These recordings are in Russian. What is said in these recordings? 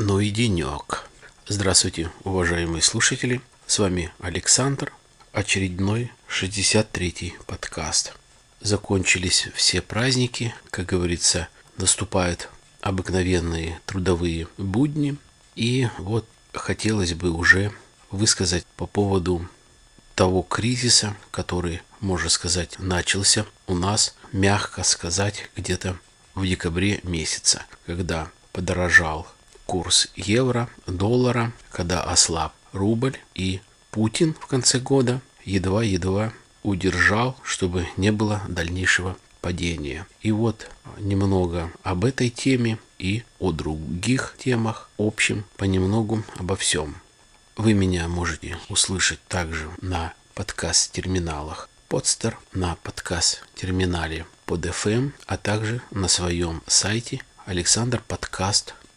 денек. Здравствуйте, уважаемые слушатели. С вами Александр. Очередной 63-й подкаст. Закончились все праздники. Как говорится, наступают обыкновенные трудовые будни. И вот хотелось бы уже высказать по поводу того кризиса, который, можно сказать, начался у нас, мягко сказать, где-то в декабре месяца, когда подорожал курс евро, доллара, когда ослаб рубль и Путин в конце года едва-едва удержал, чтобы не было дальнейшего падения. И вот немного об этой теме и о других темах, общем, понемногу обо всем. Вы меня можете услышать также на подкаст-терминалах Podster, на подкаст-терминале под FM, а также на своем сайте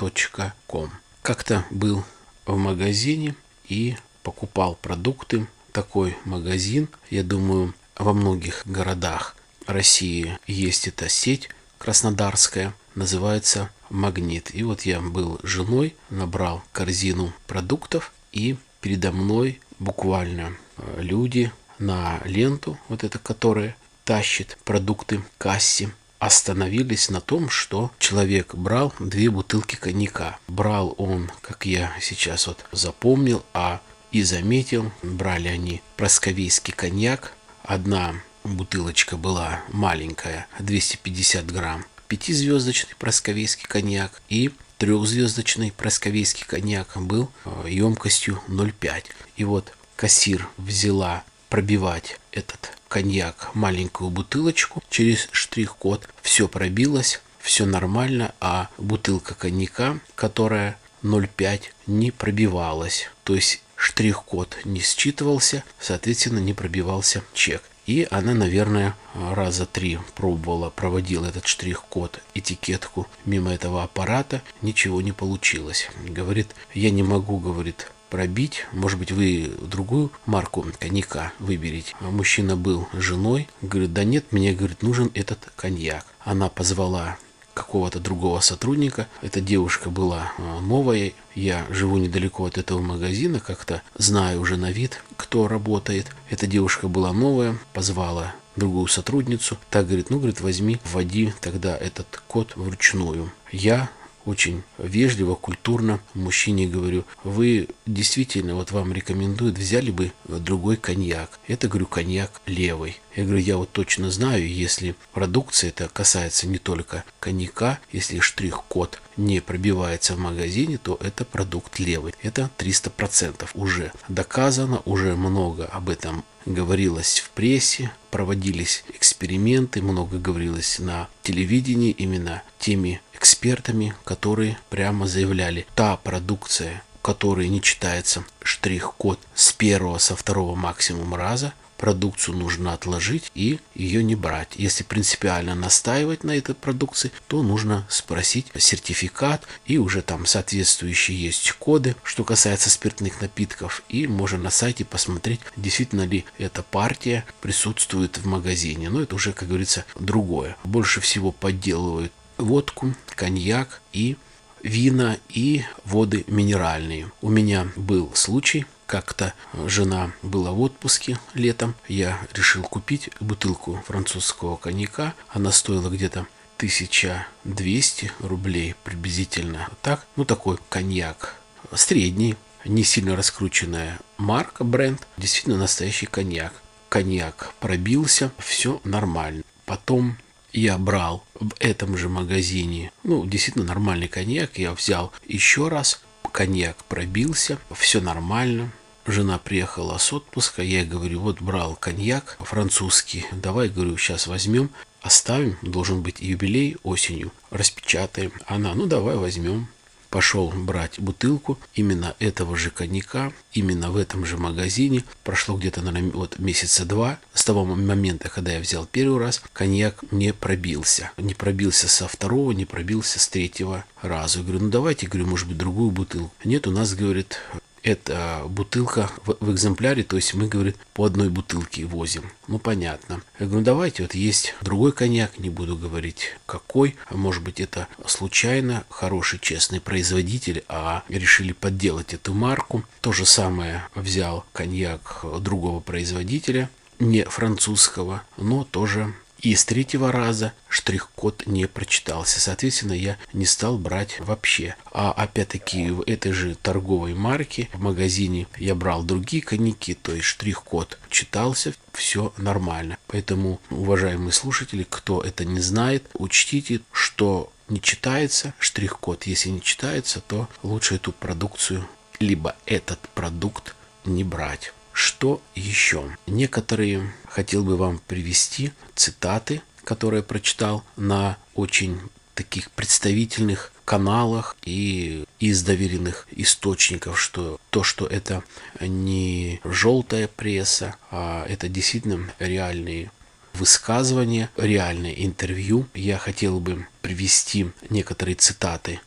alexanderpodcast.com. Как-то был в магазине и покупал продукты. Такой магазин, я думаю, во многих городах России есть эта сеть краснодарская, называется «Магнит». И вот я был женой, набрал корзину продуктов и передо мной буквально э, люди на ленту, вот это, которая тащит продукты к кассе, остановились на том, что человек брал две бутылки коньяка. Брал он, как я сейчас вот запомнил, а и заметил, брали они просковейский коньяк. Одна бутылочка была маленькая, 250 грамм. Пятизвездочный просковейский коньяк и трехзвездочный просковейский коньяк был э, емкостью 0,5. И вот кассир взяла пробивать этот коньяк, маленькую бутылочку через штрих-код. Все пробилось, все нормально, а бутылка коньяка, которая 0,5, не пробивалась. То есть штрих-код не считывался, соответственно, не пробивался чек. И она, наверное, раза три пробовала, проводила этот штрих-код, этикетку мимо этого аппарата, ничего не получилось. Говорит, я не могу, говорит, пробить. Может быть, вы другую марку коньяка выберете. А мужчина был женой. Говорит, да нет, мне, говорит, нужен этот коньяк. Она позвала какого-то другого сотрудника. Эта девушка была а, новая. Я живу недалеко от этого магазина, как-то знаю уже на вид, кто работает. Эта девушка была новая, позвала другую сотрудницу. Так говорит, ну, говорит, возьми, вводи тогда этот код вручную. Я очень вежливо, культурно мужчине говорю, вы действительно, вот вам рекомендуют, взяли бы другой коньяк. Это, говорю, коньяк левый. Я говорю, я вот точно знаю, если продукция это касается не только коньяка, если штрих-код не пробивается в магазине, то это продукт левый. Это 300% уже доказано, уже много об этом говорилось в прессе, проводились эксперименты, много говорилось на телевидении именно теми экспертами, которые прямо заявляли, та продукция, которая не читается штрих-код с первого, со второго максимум раза, продукцию нужно отложить и ее не брать. Если принципиально настаивать на этой продукции, то нужно спросить сертификат и уже там соответствующие есть коды, что касается спиртных напитков. И можно на сайте посмотреть, действительно ли эта партия присутствует в магазине. Но это уже, как говорится, другое. Больше всего подделывают водку, коньяк и вина и воды минеральные. У меня был случай, как-то жена была в отпуске летом, я решил купить бутылку французского коньяка. Она стоила где-то 1200 рублей приблизительно. Так, ну такой коньяк средний, не сильно раскрученная марка, бренд, действительно настоящий коньяк. Коньяк пробился, все нормально. Потом я брал в этом же магазине, ну, действительно нормальный коньяк, я взял еще раз, коньяк пробился, все нормально, Жена приехала с отпуска, я ей говорю, вот брал коньяк французский, давай, говорю, сейчас возьмем, оставим, должен быть юбилей осенью, распечатаем. Она, ну давай возьмем. Пошел брать бутылку именно этого же коньяка, именно в этом же магазине. Прошло где-то, наверное, вот месяца два. С того момента, когда я взял первый раз, коньяк не пробился. Не пробился со второго, не пробился с третьего раза. Я говорю, ну давайте, говорю, может быть, другую бутылку. Нет, у нас, говорит, это бутылка в, в экземпляре, то есть мы, говорит, по одной бутылке возим. Ну, понятно. Я говорю, ну, давайте, вот есть другой коньяк, не буду говорить какой. Может быть, это случайно хороший, честный производитель, а решили подделать эту марку. То же самое взял коньяк другого производителя, не французского, но тоже и с третьего раза штрих-код не прочитался. Соответственно, я не стал брать вообще. А опять-таки в этой же торговой марке в магазине я брал другие коньяки, то есть штрих-код читался, все нормально. Поэтому, уважаемые слушатели, кто это не знает, учтите, что не читается штрих-код. Если не читается, то лучше эту продукцию, либо этот продукт не брать. Что еще? Некоторые хотел бы вам привести цитаты, которые прочитал на очень таких представительных каналах и из доверенных источников, что то, что это не желтая пресса, а это действительно реальные высказывания, реальные интервью. Я хотел бы привести некоторые цитаты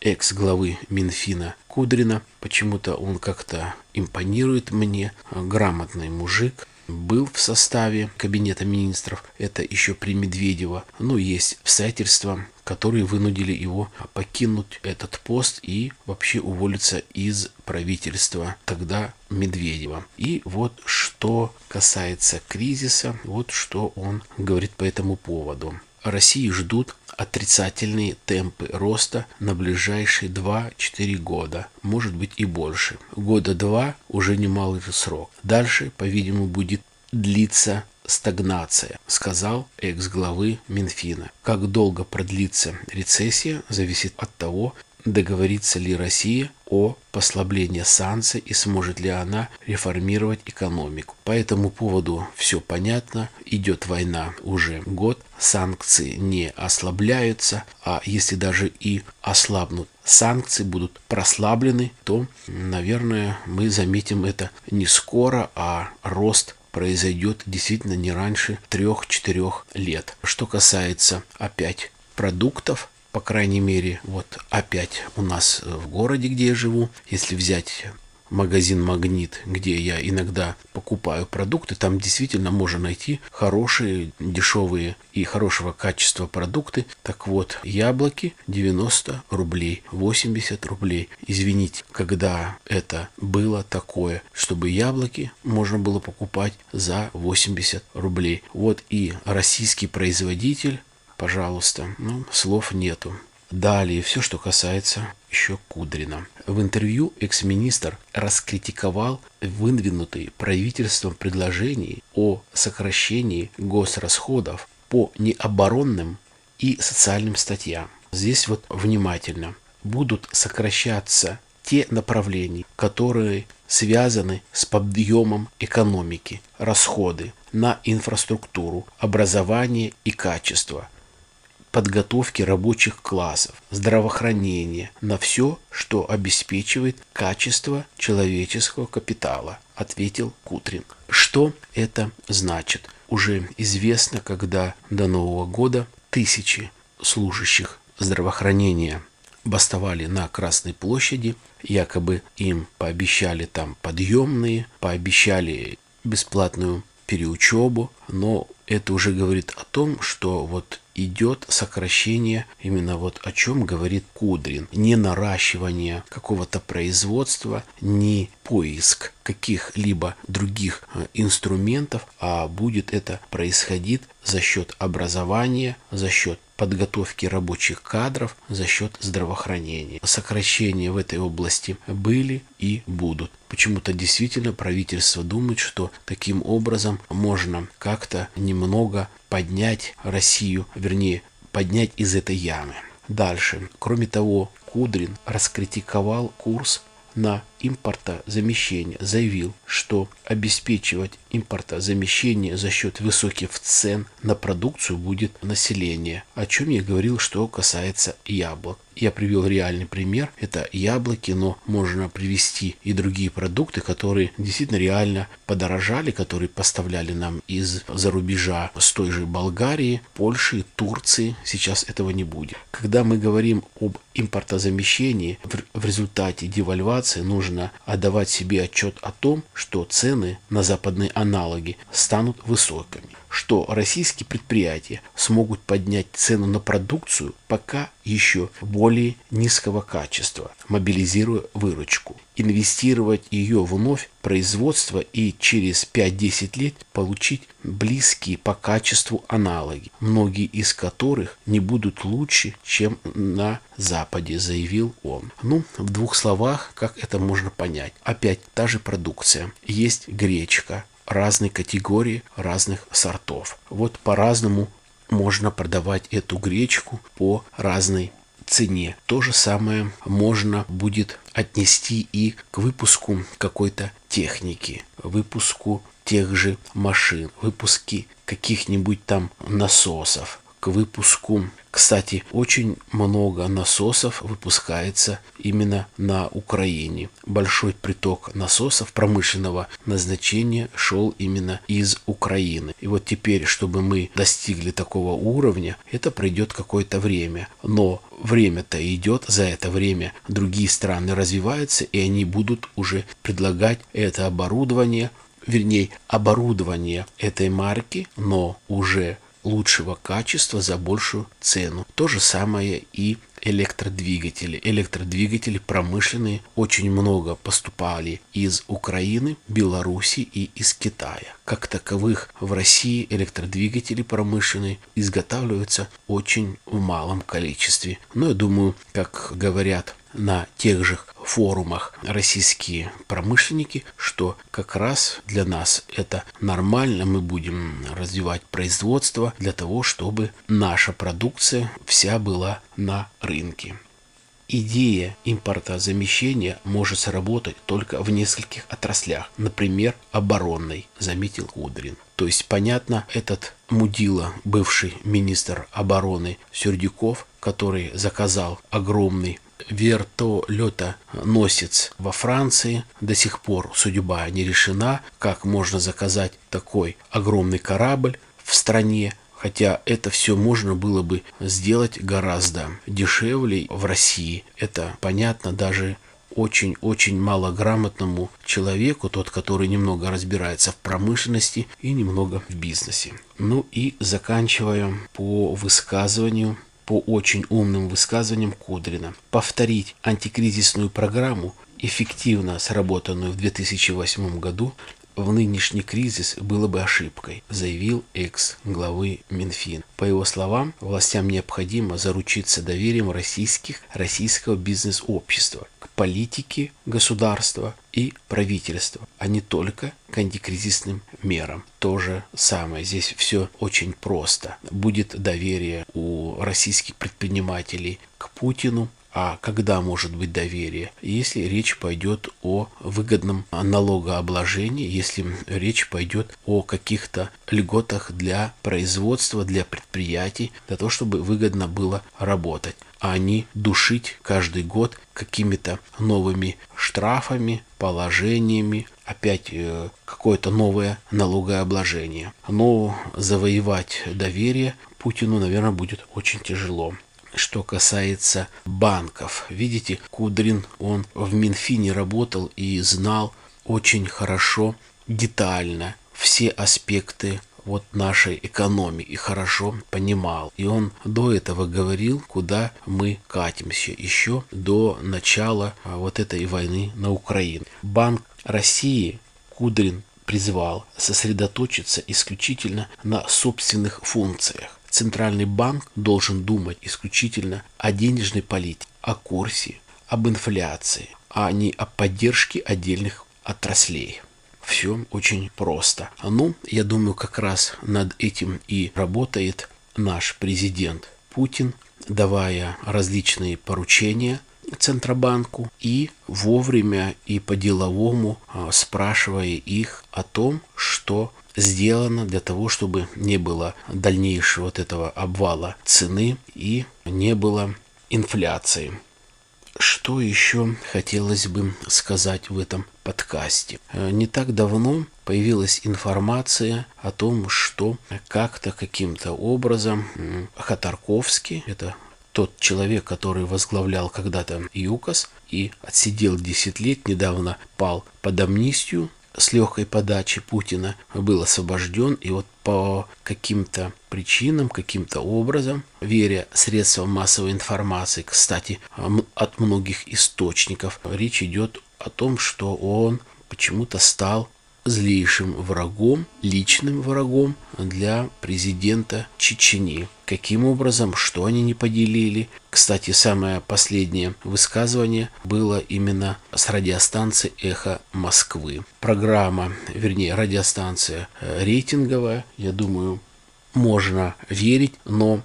экс-главы Минфина Кудрина. Почему-то он как-то импонирует мне. Грамотный мужик. Был в составе кабинета министров. Это еще при Медведева. Ну, есть обстоятельства, которые вынудили его покинуть этот пост и вообще уволиться из правительства тогда Медведева. И вот что касается кризиса, вот что он говорит по этому поводу. России ждут отрицательные темпы роста на ближайшие 2-4 года, может быть и больше. Года два уже немалый срок. Дальше, по-видимому, будет длиться стагнация, сказал экс-главы Минфина. Как долго продлится рецессия, зависит от того, договорится ли Россия о послаблении санкций и сможет ли она реформировать экономику. По этому поводу все понятно. Идет война уже год, санкции не ослабляются, а если даже и ослабнут санкции, будут прослаблены, то, наверное, мы заметим это не скоро, а рост произойдет действительно не раньше 3-4 лет. Что касается опять продуктов, по крайней мере, вот опять у нас в городе, где я живу, если взять магазин «Магнит», где я иногда покупаю продукты, там действительно можно найти хорошие, дешевые и хорошего качества продукты. Так вот, яблоки 90 рублей, 80 рублей. Извините, когда это было такое, чтобы яблоки можно было покупать за 80 рублей. Вот и российский производитель пожалуйста. Ну, слов нету. Далее, все, что касается еще Кудрина. В интервью экс-министр раскритиковал выдвинутые правительством предложения о сокращении госрасходов по необоронным и социальным статьям. Здесь вот внимательно. Будут сокращаться те направления, которые связаны с подъемом экономики, расходы на инфраструктуру, образование и качество – подготовки рабочих классов, здравоохранения, на все, что обеспечивает качество человеческого капитала, ответил Кутрин. Что это значит? Уже известно, когда до Нового года тысячи служащих здравоохранения бастовали на Красной площади, якобы им пообещали там подъемные, пообещали бесплатную переучебу, но это уже говорит о том, что вот идет сокращение, именно вот о чем говорит Кудрин. Не наращивание какого-то производства, не поиск каких-либо других э, инструментов, а будет это происходить за счет образования, за счет подготовки рабочих кадров, за счет здравоохранения. Сокращения в этой области были и будут. Почему-то действительно правительство думает, что таким образом можно как-то немного поднять Россию, вернее, поднять из этой ямы. Дальше. Кроме того, Кудрин раскритиковал курс на импортозамещение заявил, что обеспечивать импортозамещение за счет высоких цен на продукцию будет население, о чем я говорил, что касается яблок. Я привел реальный пример, это яблоки, но можно привести и другие продукты, которые действительно реально подорожали, которые поставляли нам из-за рубежа с той же Болгарии, Польши, Турции. Сейчас этого не будет. Когда мы говорим об импортозамещении, в результате девальвации нужно нужно отдавать себе отчет о том, что цены на западные аналоги станут высокими что российские предприятия смогут поднять цену на продукцию пока еще более низкого качества, мобилизируя выручку, инвестировать ее вновь в производство и через 5-10 лет получить близкие по качеству аналоги, многие из которых не будут лучше, чем на Западе, заявил он. Ну, в двух словах, как это можно понять. Опять та же продукция. Есть гречка, разной категории, разных сортов. Вот по-разному можно продавать эту гречку по разной цене. То же самое можно будет отнести и к выпуску какой-то техники, выпуску тех же машин, выпуске каких-нибудь там насосов, к выпуску кстати, очень много насосов выпускается именно на Украине. Большой приток насосов промышленного назначения шел именно из Украины. И вот теперь, чтобы мы достигли такого уровня, это пройдет какое-то время. Но время-то идет, за это время другие страны развиваются, и они будут уже предлагать это оборудование, вернее, оборудование этой марки, но уже лучшего качества за большую цену. То же самое и электродвигатели. Электродвигатели промышленные очень много поступали из Украины, Беларуси и из Китая. Как таковых в России электродвигатели промышленные изготавливаются очень в малом количестве. Но я думаю, как говорят на тех же форумах российские промышленники, что как раз для нас это нормально, мы будем развивать производство для того, чтобы наша продукция вся была на рынке. Идея импортозамещения может сработать только в нескольких отраслях, например, оборонной, заметил Кудрин. То есть, понятно, этот мудила, бывший министр обороны Сердюков, который заказал огромный вертолета-носец во Франции. До сих пор судьба не решена, как можно заказать такой огромный корабль в стране, Хотя это все можно было бы сделать гораздо дешевле в России. Это понятно даже очень-очень малограмотному человеку, тот, который немного разбирается в промышленности и немного в бизнесе. Ну и заканчивая по высказыванию по очень умным высказываниям Кудрина. Повторить антикризисную программу, эффективно сработанную в 2008 году, в нынешний кризис было бы ошибкой, заявил экс-главы Минфин. По его словам, властям необходимо заручиться доверием российских, российского бизнес-общества к политике государства и правительства, а не только к антикризисным мерам. То же самое. Здесь все очень просто. Будет доверие у российских предпринимателей к Путину, а когда может быть доверие? Если речь пойдет о выгодном налогообложении, если речь пойдет о каких-то льготах для производства, для предприятий, для того, чтобы выгодно было работать а не душить каждый год какими-то новыми штрафами, положениями, опять э, какое-то новое налогообложение. Но завоевать доверие Путину, наверное, будет очень тяжело. Что касается банков, видите, Кудрин, он в Минфине работал и знал очень хорошо, детально все аспекты вот нашей экономики хорошо понимал. И он до этого говорил, куда мы катимся, еще до начала а, вот этой войны на Украине. Банк России Кудрин призвал сосредоточиться исключительно на собственных функциях. Центральный банк должен думать исключительно о денежной политике, о курсе, об инфляции, а не о поддержке отдельных отраслей. Все очень просто. Ну, я думаю, как раз над этим и работает наш президент Путин, давая различные поручения Центробанку и вовремя и по-деловому а, спрашивая их о том, что сделано для того, чтобы не было дальнейшего вот этого обвала цены и не было инфляции. Что еще хотелось бы сказать в этом подкасте? Э, не так давно появилась информация о том, что как-то каким-то образом Хатарковский, это тот человек, который возглавлял когда-то ЮКОС и отсидел 10 лет, недавно пал под амнистию с легкой подачи Путина, был освобожден, и вот по каким-то причинам, каким-то образом, веря средствам массовой информации, кстати, от многих источников, речь идет о том, что он почему-то стал злейшим врагом, личным врагом для президента Чечни. Каким образом, что они не поделили. Кстати, самое последнее высказывание было именно с радиостанции «Эхо Москвы». Программа, вернее, радиостанция э, рейтинговая, я думаю, можно верить, но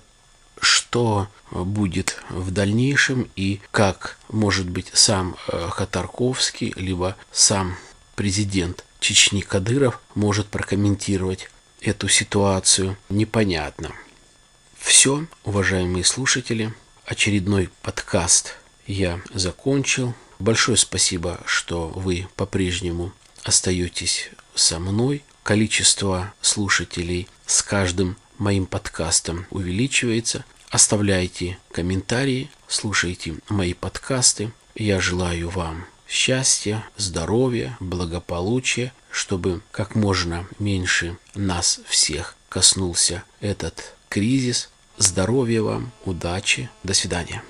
что будет в дальнейшем и как, может быть, сам э, Хатарковский, либо сам президент Чечни Кадыров может прокомментировать эту ситуацию, непонятно. Все, уважаемые слушатели, очередной подкаст я закончил. Большое спасибо, что вы по-прежнему остаетесь со мной. Количество слушателей с каждым моим подкастом увеличивается. Оставляйте комментарии, слушайте мои подкасты. Я желаю вам счастья, здоровья, благополучия, чтобы как можно меньше нас всех коснулся этот кризис. Здоровья вам, удачи, до свидания.